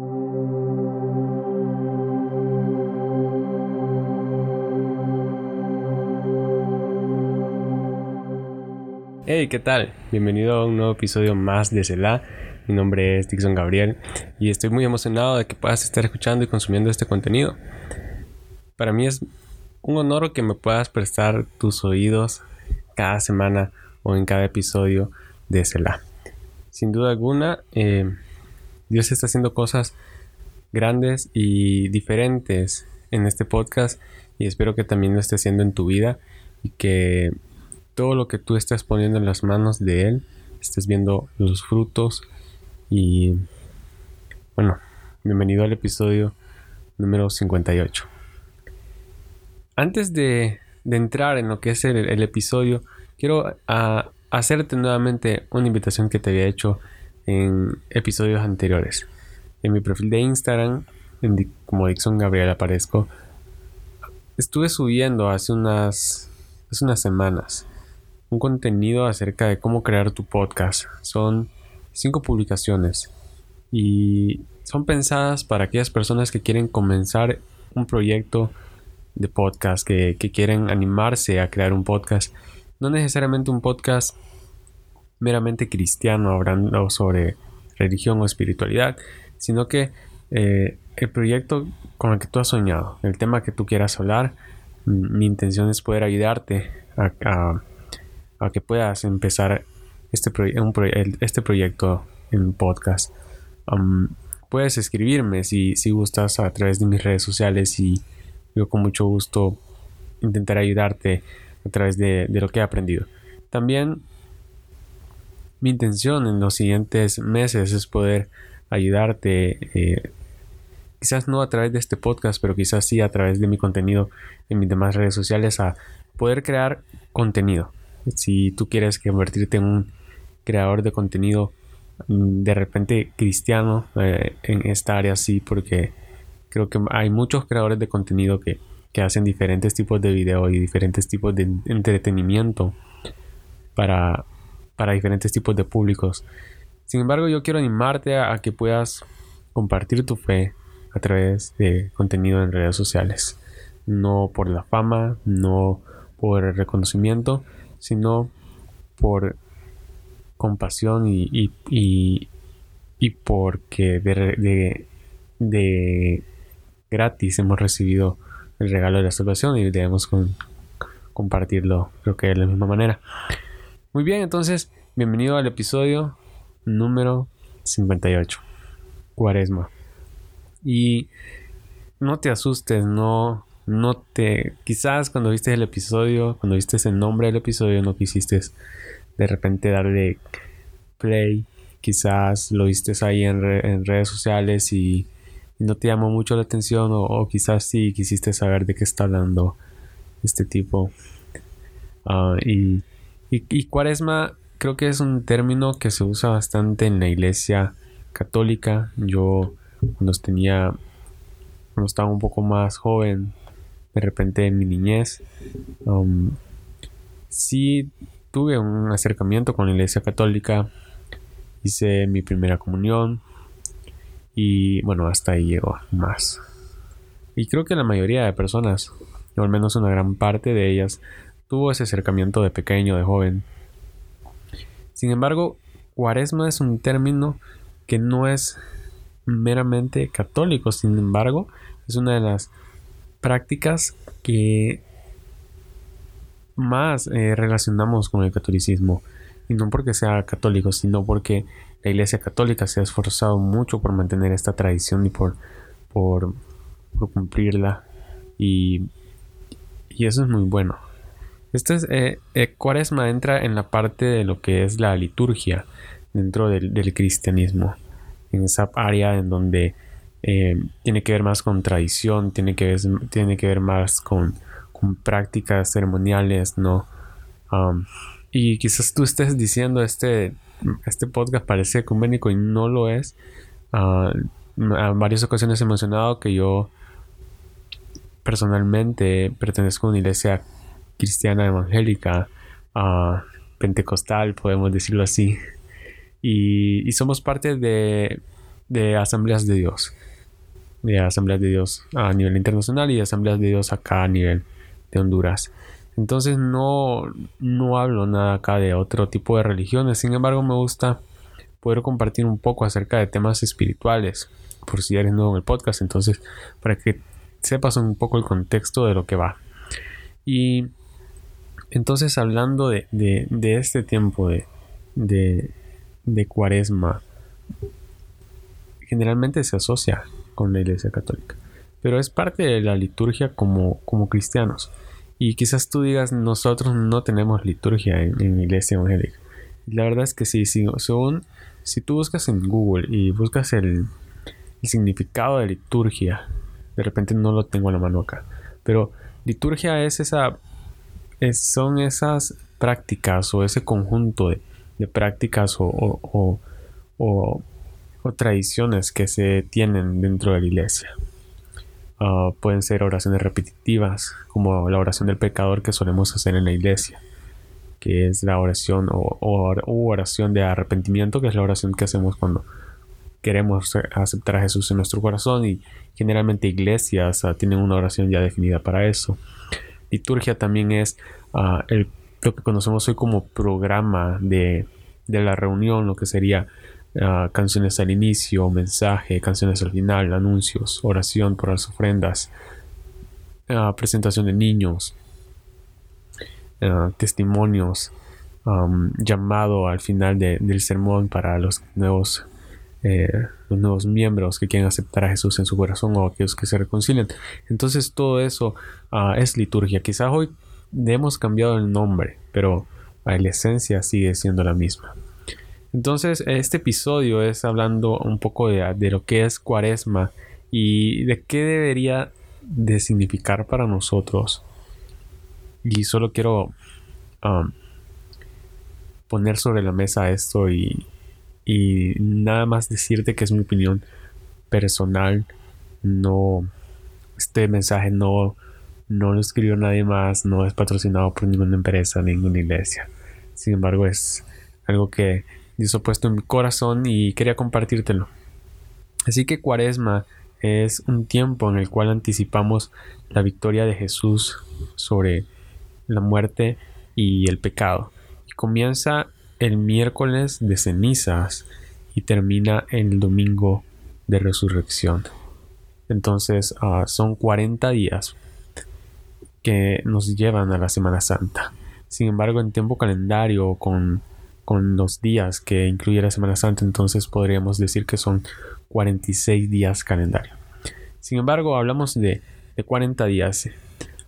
Hey, ¿qué tal? Bienvenido a un nuevo episodio más de Cela. Mi nombre es Dixon Gabriel y estoy muy emocionado de que puedas estar escuchando y consumiendo este contenido. Para mí es un honor que me puedas prestar tus oídos cada semana o en cada episodio de Cela. Sin duda alguna, eh, Dios está haciendo cosas grandes y diferentes en este podcast y espero que también lo esté haciendo en tu vida y que todo lo que tú estés poniendo en las manos de Él, estés viendo los frutos y bueno, bienvenido al episodio número 58. Antes de, entrar en lo que es el, episodio, quiero ah, hacerte nuevamente una invitación que te había hecho en episodios anteriores. En mi perfil de Instagram, como Dixon Gabriel aparezco, estuve subiendo hace unas, hace unas semanas un contenido acerca de cómo crear tu podcast. Son cinco publicaciones y son pensadas para aquellas personas que quieren comenzar un proyecto de podcast, que, quieren animarse a crear un podcast. No necesariamente un podcast meramente cristiano hablando sobre religión o espiritualidad, sino que eh, el proyecto con el que tú has soñado, el tema que tú quieras hablar, mi intención es poder ayudarte a a que puedas empezar este, este proyecto en podcast. Puedes escribirme si, si gustas a través de mis redes sociales y yo con mucho gusto intentaré ayudarte a través de, lo que he aprendido. También mi intención en los siguientes meses es poder ayudarte, eh, quizás no a través de este podcast, pero quizás sí a través de mi contenido en mis demás redes sociales, a poder crear contenido. Si tú quieres convertirte en un creador de contenido mm, de repente cristiano eh, en esta área, sí, porque creo que hay muchos creadores de contenido que, hacen diferentes tipos de video y diferentes tipos de entretenimiento para, para diferentes tipos de públicos. Sin embargo, yo quiero animarte a, que puedas compartir tu fe a través de contenido en redes sociales. No por la fama, no por el reconocimiento, sino por compasión y, y, porque de, de, gratis hemos recibido el regalo de la salvación y debemos compartirlo, creo que de la misma manera. Muy bien, entonces, bienvenido al episodio número 58, Cuaresma. Y no te asustes, no, no te, quizás cuando viste el episodio, cuando viste el nombre del episodio, no quisiste de repente darle play, quizás lo viste ahí en, redes sociales y, no te llamó mucho la atención o, quizás sí quisiste saber de qué está hablando este tipo. Ah, y, y cuaresma creo que es un término que se usa bastante en la iglesia católica. Yo cuando tenía, cuando estaba un poco más joven, de repente en mi niñez. Um, sí tuve un acercamiento con la iglesia católica, hice mi primera comunión y bueno, hasta ahí llegó más. Y creo que la mayoría de personas, o al menos una gran parte de ellas, tuvo ese acercamiento de pequeño, de joven. Sin embargo, cuaresma es un término que no es meramente católico, sin embargo, es una de las prácticas que más eh, relacionamos con el catolicismo. Y no porque sea católico, sino porque la Iglesia Católica se ha esforzado mucho por mantener esta tradición y por, por, cumplirla. Y, y, eso es muy bueno. Este es, eh, eh, Cuaresma entra en la parte de lo que es la liturgia dentro del, cristianismo. En esa área en donde eh, tiene que ver más con tradición, tiene que ver, tiene que ver más con, prácticas ceremoniales, ¿no? Y quizás tú estés diciendo este, este podcast parece ecuménico y no lo es. En varias ocasiones he mencionado que yo personalmente pertenezco a una iglesia cristiana evangélica, uh, pentecostal, podemos decirlo así. y somos parte de de asambleas de Dios. De asambleas de Dios a nivel internacional y asambleas de Dios acá a nivel de Honduras. Entonces no, no hablo nada acá de otro tipo de religiones. Sin embargo, me gusta poder compartir un poco acerca de temas espirituales. Por si eres nuevo en el podcast. Entonces, para que sepas un poco el contexto de lo que va. Y entonces hablando de, este tiempo de, de, cuaresma, generalmente se asocia con la Iglesia Católica, pero es parte de la liturgia como, como cristianos. Y quizás tú digas, nosotros no tenemos liturgia en, la Iglesia Evangélica. La verdad es que sí, sí según, si tú buscas en Google y buscas el, el significado de liturgia, de repente no lo tengo a la mano acá, pero liturgia es esa son esas prácticas o ese conjunto de, prácticas o, tradiciones que se tienen dentro de la iglesia. Ah, pueden ser oraciones repetitivas, como la oración del pecador que solemos hacer en la iglesia, que es la oración o, oración de arrepentimiento, que es la oración que hacemos cuando queremos aceptar a Jesús en nuestro corazón y generalmente iglesias ah, tienen una oración ya definida para eso liturgia también es ah, lo que conocemos hoy como programa de, la reunión, lo que sería ah, canciones al inicio, mensaje, canciones al final, anuncios, oración por las ofrendas, ah, presentación de niños, testimonios, llamado al final del sermón para los nuevos eh, los nuevos miembros que quieren aceptar a Jesús en su corazón o aquellos que se reconcilian. Entonces todo eso ah, es liturgia. Quizás hoy hemos cambiado el nombre, pero la esencia sigue siendo la misma. Entonces este episodio es hablando un poco de, lo que es cuaresma y de qué debería de significar para nosotros. Y solo quiero um, poner sobre la mesa esto y, y nada más decirte que es mi opinión personal. No, este mensaje no, no lo escribió nadie más, no es patrocinado por ninguna empresa, ninguna iglesia. Sin embargo, es algo que Dios ha puesto en mi corazón y quería compartírtelo. Así que Cuaresma es un tiempo en el cual anticipamos la victoria de Jesús sobre la muerte y el pecado. Comienza el miércoles de cenizas y termina el domingo de resurrección. Entonces ah, son 40 días que nos llevan a la Semana Santa. Sin embargo, en tiempo calendario con, con los días que incluye la Semana Santa, entonces podríamos decir que son 46 días calendario. Sin embargo, hablamos de, de 40 días.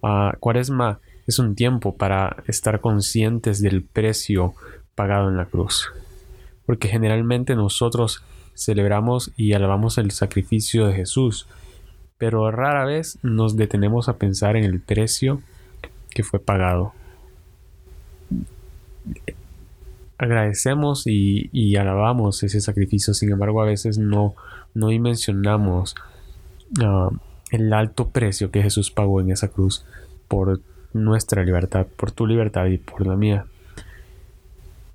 Uh, cuaresma es un tiempo para estar conscientes del precio pagado en la cruz. Porque generalmente nosotros celebramos y alabamos el sacrificio de Jesús, pero rara vez nos detenemos a pensar en el precio que fue pagado. Agradecemos y, alabamos ese sacrificio, sin embargo a veces no, no dimensionamos ah, el alto precio que Jesús pagó en esa cruz por nuestra libertad, por tu libertad y por la mía.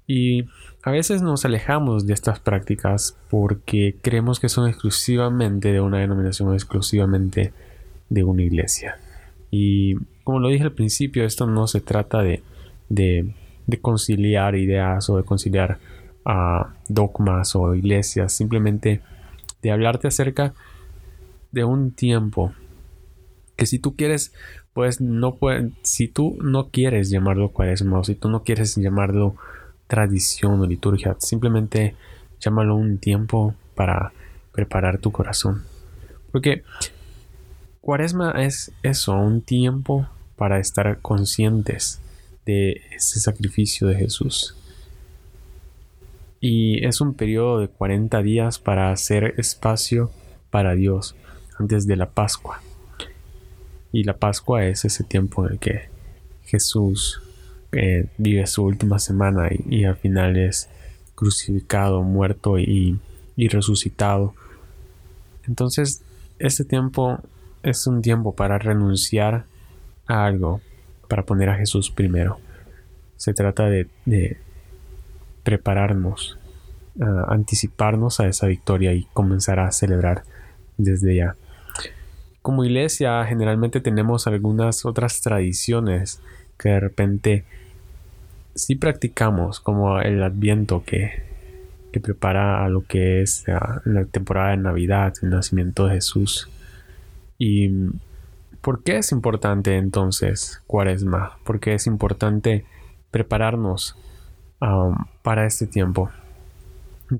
Y a veces nos alejamos de estas prácticas porque creemos que son exclusivamente de una denominación, exclusivamente de una iglesia. Y como lo dije al principio, esto no se trata de, de, conciliar ideas o de conciliar ah, dogmas o iglesias, simplemente de hablarte acerca de un tiempo que si tú quieres, pues no puede, si tú no quieres llamarlo cuaresma o si tú no quieres llamarlo tradición o liturgia, simplemente llámalo un tiempo para preparar tu corazón. Porque cuaresma es eso, un tiempo para estar conscientes de ese sacrificio de Jesús. Y es un periodo de 40 días para hacer espacio para Dios antes de la Pascua. Y la Pascua es ese tiempo en el que Jesús eh, vive su última semana y, al final es crucificado, muerto y, resucitado. Entonces, este tiempo es un tiempo para renunciar a algo, para poner a Jesús primero. Se trata de, prepararnos anticiparnos a esa victoria y comenzar a celebrar desde ya. Como iglesia generalmente tenemos algunas otras tradiciones que de repente sí practicamos, como el adviento que, que prepara a lo que es la temporada de Navidad, el nacimiento de Jesús. ¿Y por qué es importante entonces Cuaresma? ¿Por qué es importante prepararnos um, para este tiempo?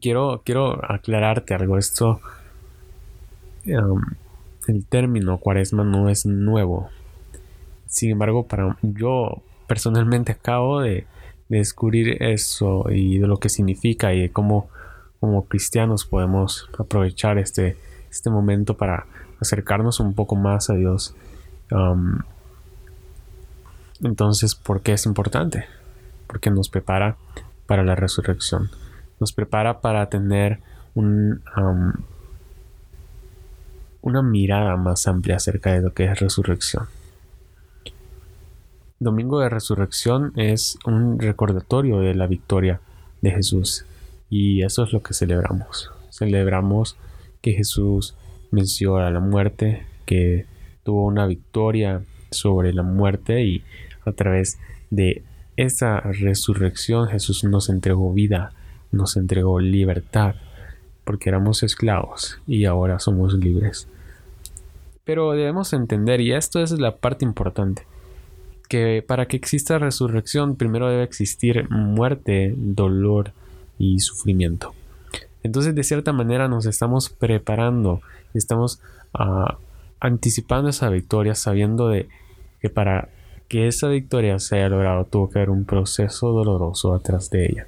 Quiero, quiero aclararte algo. Esto, um, el término Cuaresma no es nuevo. Sin embargo, para yo personalmente acabo de, descubrir eso y de lo que significa y de cómo como cristianos podemos aprovechar este, este momento para acercarnos un poco más a Dios. Um, entonces, ¿por qué es importante? Porque nos prepara para la resurrección. Nos prepara para tener un, um, una mirada más amplia acerca de lo que es resurrección. Domingo de Resurrección es un recordatorio de la victoria de Jesús y eso es lo que celebramos. Celebramos que Jesús venció a la muerte, que tuvo una victoria sobre la muerte y a través de esa resurrección Jesús nos entregó vida, nos entregó libertad, porque éramos esclavos y ahora somos libres. Pero debemos entender, y esto es la parte importante, que para que exista resurrección primero debe existir muerte, dolor y sufrimiento. Entonces de cierta manera nos estamos preparando, estamos ah, anticipando esa victoria sabiendo de que para que esa victoria se haya logrado tuvo que haber un proceso doloroso atrás de ella.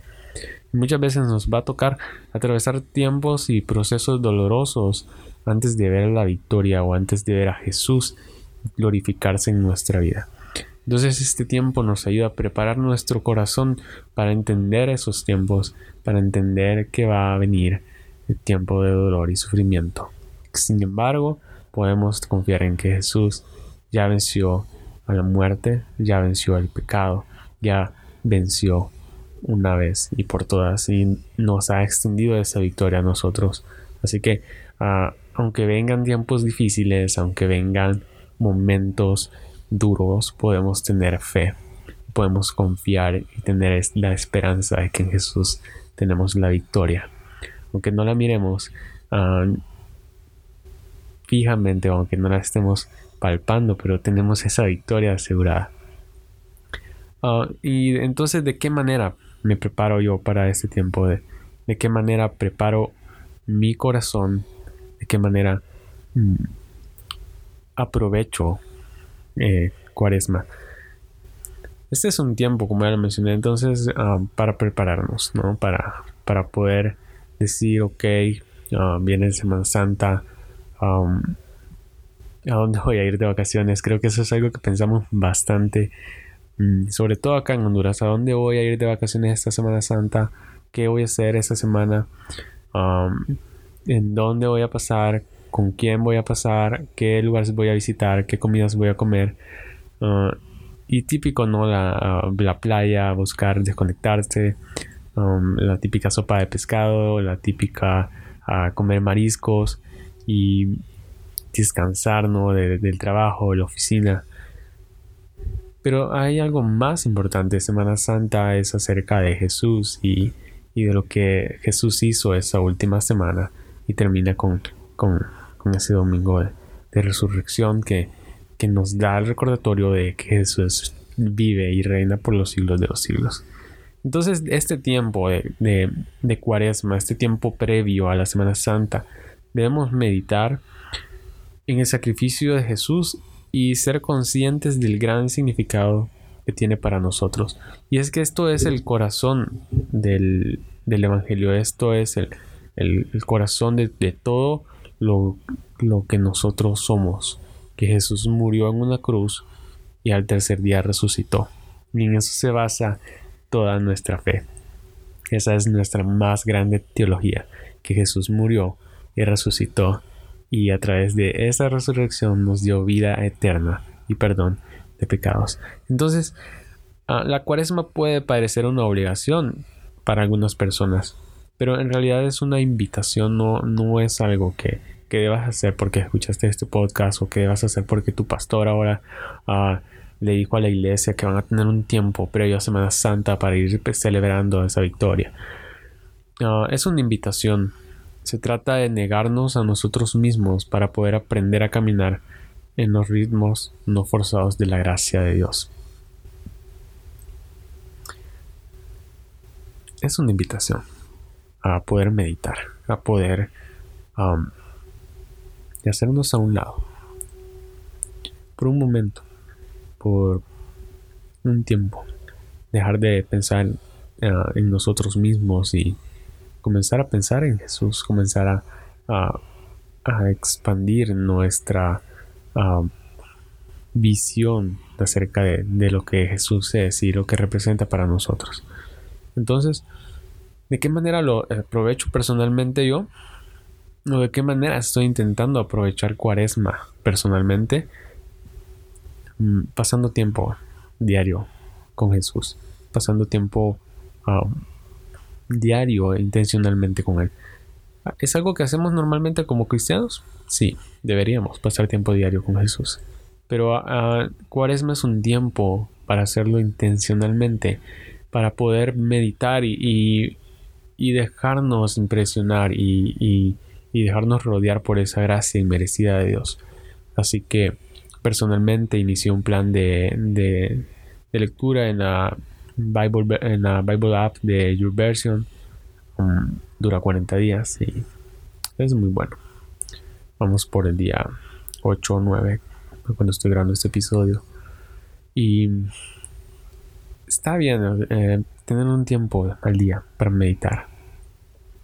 muchas veces nos va a tocar atravesar tiempos y procesos dolorosos antes de ver la victoria o antes de ver a Jesús glorificarse en nuestra vida. Entonces este tiempo nos ayuda a preparar nuestro corazón para entender esos tiempos, para entender que va a venir el tiempo de dolor y sufrimiento. Sin embargo, podemos confiar en que Jesús ya venció a la muerte, ya venció al pecado, ya venció una vez y por todas y nos ha extendido esa victoria a nosotros. Así que ah, aunque vengan tiempos difíciles, aunque vengan momentos duros podemos tener fe, podemos confiar y tener la esperanza de que en Jesús tenemos la victoria. Aunque no la miremos ah, fijamente, aunque no la estemos palpando, pero tenemos esa victoria asegurada. Ah, y entonces, ¿de qué manera me preparo yo para este tiempo? ¿De, de qué manera preparo mi corazón? ¿De qué manera mm, aprovecho eh, cuaresma. Este es un tiempo, como ya lo mencioné, entonces ah, para prepararnos, ¿no? Para, para poder decir, ok, uh, viene Semana Santa, ¿a dónde voy a ir de vacaciones? Creo que eso es algo que pensamos bastante, mm, sobre todo acá en Honduras, ¿a dónde voy a ir de vacaciones esta Semana Santa? ¿Qué voy a hacer esta semana? ¿En dónde voy a pasar? Con quién voy a pasar, qué lugares voy a visitar, qué comidas voy a comer. Ah, y típico, ¿no? La, ah, la playa, buscar desconectarse, um, la típica sopa de pescado, la típica uh, comer mariscos y descansar, ¿no? del trabajo, de la oficina. Pero hay algo más importante. Semana Santa es acerca de Jesús y, y de lo que Jesús hizo esa última semana y termina con, con con ese domingo de, resurrección que, que, nos da el recordatorio de que Jesús vive y reina por los siglos de los siglos. Entonces, este tiempo de, de, cuaresma, este tiempo previo a la Semana Santa, debemos meditar en el sacrificio de Jesús y ser conscientes del gran significado que tiene para nosotros. Y es que esto es el corazón del, del Evangelio, esto es el, el, el corazón de, de, todo lo, que nosotros somos, que Jesús murió en una cruz y al tercer día resucitó. Y en eso se basa toda nuestra fe. Esa es nuestra más grande teología, que Jesús murió y resucitó y a través de esa resurrección nos dio vida eterna y perdón de pecados. Entonces, ah, la cuaresma puede parecer una obligación para algunas personas, pero en realidad es una invitación, no, no es algo que, que debas hacer porque escuchaste este podcast o que debas hacer porque tu pastor ahora ah, le dijo a la iglesia que van a tener un tiempo previo a Semana Santa para ir celebrando esa victoria. Ah, es una invitación. Se trata de negarnos a nosotros mismos para poder aprender a caminar en los ritmos no forzados de la gracia de Dios. Es una invitación a poder meditar, a poder um, hacernos a un lado. Por un momento, por un tiempo, dejar de pensar uh, en nosotros mismos y comenzar a pensar en Jesús, comenzar a, a, expandir nuestra uh, visión acerca de, lo que Jesús es y lo que representa para nosotros. Entonces, ¿de qué manera lo aprovecho personalmente yo? ¿O de qué manera estoy intentando aprovechar cuaresma personalmente? Mm, pasando tiempo diario con Jesús, pasando tiempo um, diario intencionalmente con Él. ¿Es algo que hacemos normalmente como cristianos? Sí, deberíamos pasar tiempo diario con Jesús. Pero uh, Cuaresma es un tiempo para hacerlo intencionalmente, para poder meditar y, dejarnos impresionar y, y, dejarnos rodear por esa gracia inmerecida de Dios. Así que personalmente inicié un plan de, de, lectura en la Bible, en la Bible app de Your Version. Um, dura 40 días y es muy bueno. Vamos por el día 8 o 9 cuando estoy grabando este episodio. Y está bien eh, tener un tiempo al día para meditar,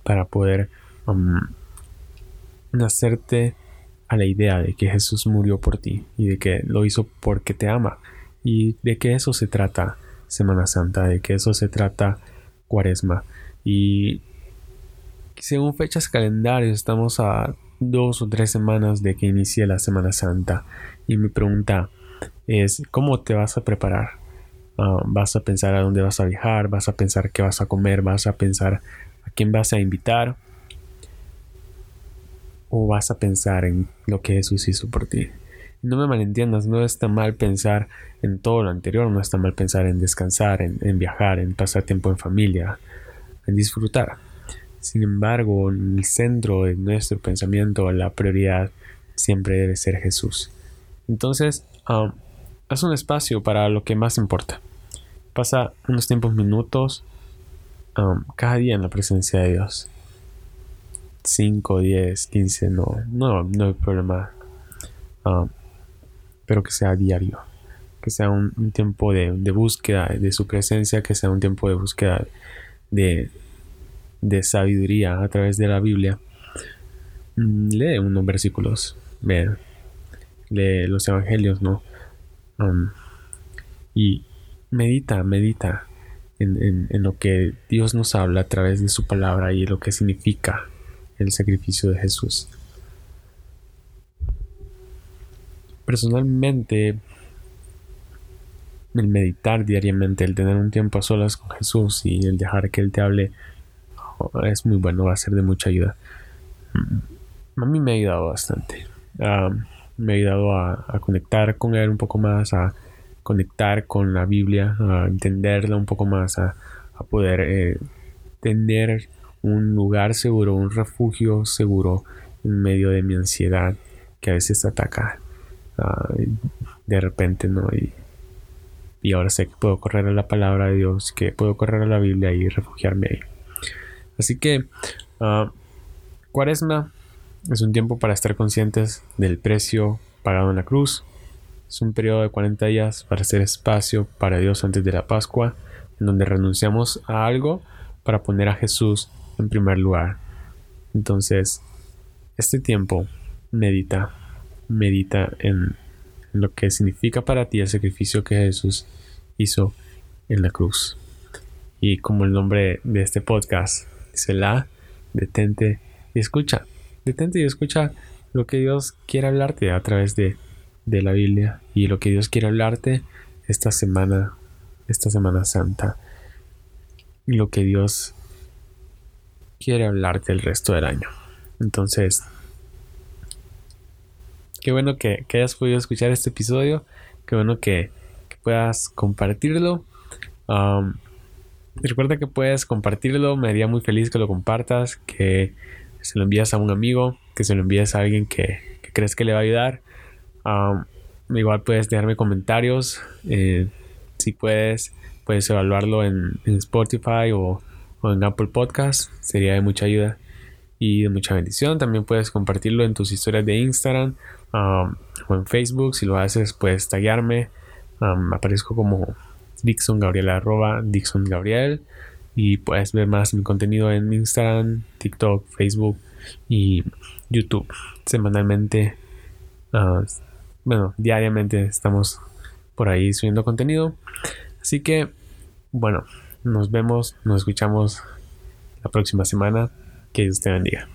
para poder um, nacerte a la idea de que Jesús murió por ti y de que lo hizo porque te ama y de que eso se trata Semana Santa, de que eso se trata Cuaresma. Y según fechas calendarios estamos a dos o tres semanas de que inicie la Semana Santa. Y mi pregunta es, ¿cómo te vas a preparar? Ah, ¿Vas a pensar a dónde vas a viajar? ¿Vas a pensar qué vas a comer? ¿Vas a pensar a quién vas a invitar? ¿O vas a pensar en lo que Jesús hizo por ti? No me malentiendas, no está mal pensar en todo lo anterior, no está mal pensar en descansar, en, viajar, en pasar tiempo en familia, en disfrutar. Sin embargo, en el centro de nuestro pensamiento, la prioridad siempre debe ser Jesús. Entonces, um, haz un espacio para lo que más importa. Pasa unos tiempos minutos um, cada día en la presencia de Dios. 5, 10, 15, no, no, no hay problema. Um, pero que sea diario, que sea un, tiempo de, búsqueda de su presencia, que sea un tiempo de búsqueda de, sabiduría a través de la Biblia. Mm, lee unos versículos, lee los evangelios, ¿no? Um, y medita, medita en, en, lo que Dios nos habla a través de su palabra y lo que significa el sacrificio de Jesús. personalmente el meditar diariamente, el tener un tiempo a solas con Jesús y el dejar que Él te hable oh, es muy bueno, va a ser de mucha ayuda. Mm, a mí me ha ayudado bastante. me ha ayudado a, conectar con Él un poco más, a conectar con la Biblia, a entenderla un poco más, a, poder eh, tener un lugar seguro, un refugio seguro en medio de mi ansiedad que a veces ataca de repente, ¿no? Y, y ahora sé que puedo correr a la palabra de Dios, que puedo correr a la Biblia y refugiarme ahí. Así que, uh, Cuaresma es un tiempo para estar conscientes del precio pagado en la cruz. Es un periodo de 40 días para hacer espacio para Dios antes de la Pascua, en donde renunciamos a algo para poner a Jesús en primer lugar. Entonces, este tiempo medita medita en, lo que significa para ti el sacrificio que Jesús hizo en la cruz. Y como el nombre de este podcast dice la, detente y escucha. Detente y escucha lo que Dios quiere hablarte a través de, de la Biblia y lo que Dios quiere hablarte esta semana, esta Semana Santa. Y lo que Dios quiere hablarte el resto del año. Entonces, qué bueno que, hayas podido escuchar este episodio. Qué bueno que, puedas compartirlo. Um, recuerda que puedes compartirlo. Me haría muy feliz que lo compartas. Que se lo envías a un amigo. Que se lo envíes a alguien que, crees que le va a ayudar. Igual puedes dejarme comentarios. Eh, si puedes, puedes evaluarlo en, Spotify o, en Apple Podcast. Sería de mucha ayuda y de mucha bendición. También puedes compartirlo en tus historias de Instagram o en Facebook. Si lo haces, puedes taguearme. Aparezco como Dixon Gabriel, arroba Dixon. Y puedes ver más mi contenido en Instagram, TikTok, Facebook y YouTube. Semanalmente, uh, bueno, diariamente estamos por ahí subiendo contenido. Así que, bueno, nos vemos, nos escuchamos la próxima semana. Que Dios te bendiga.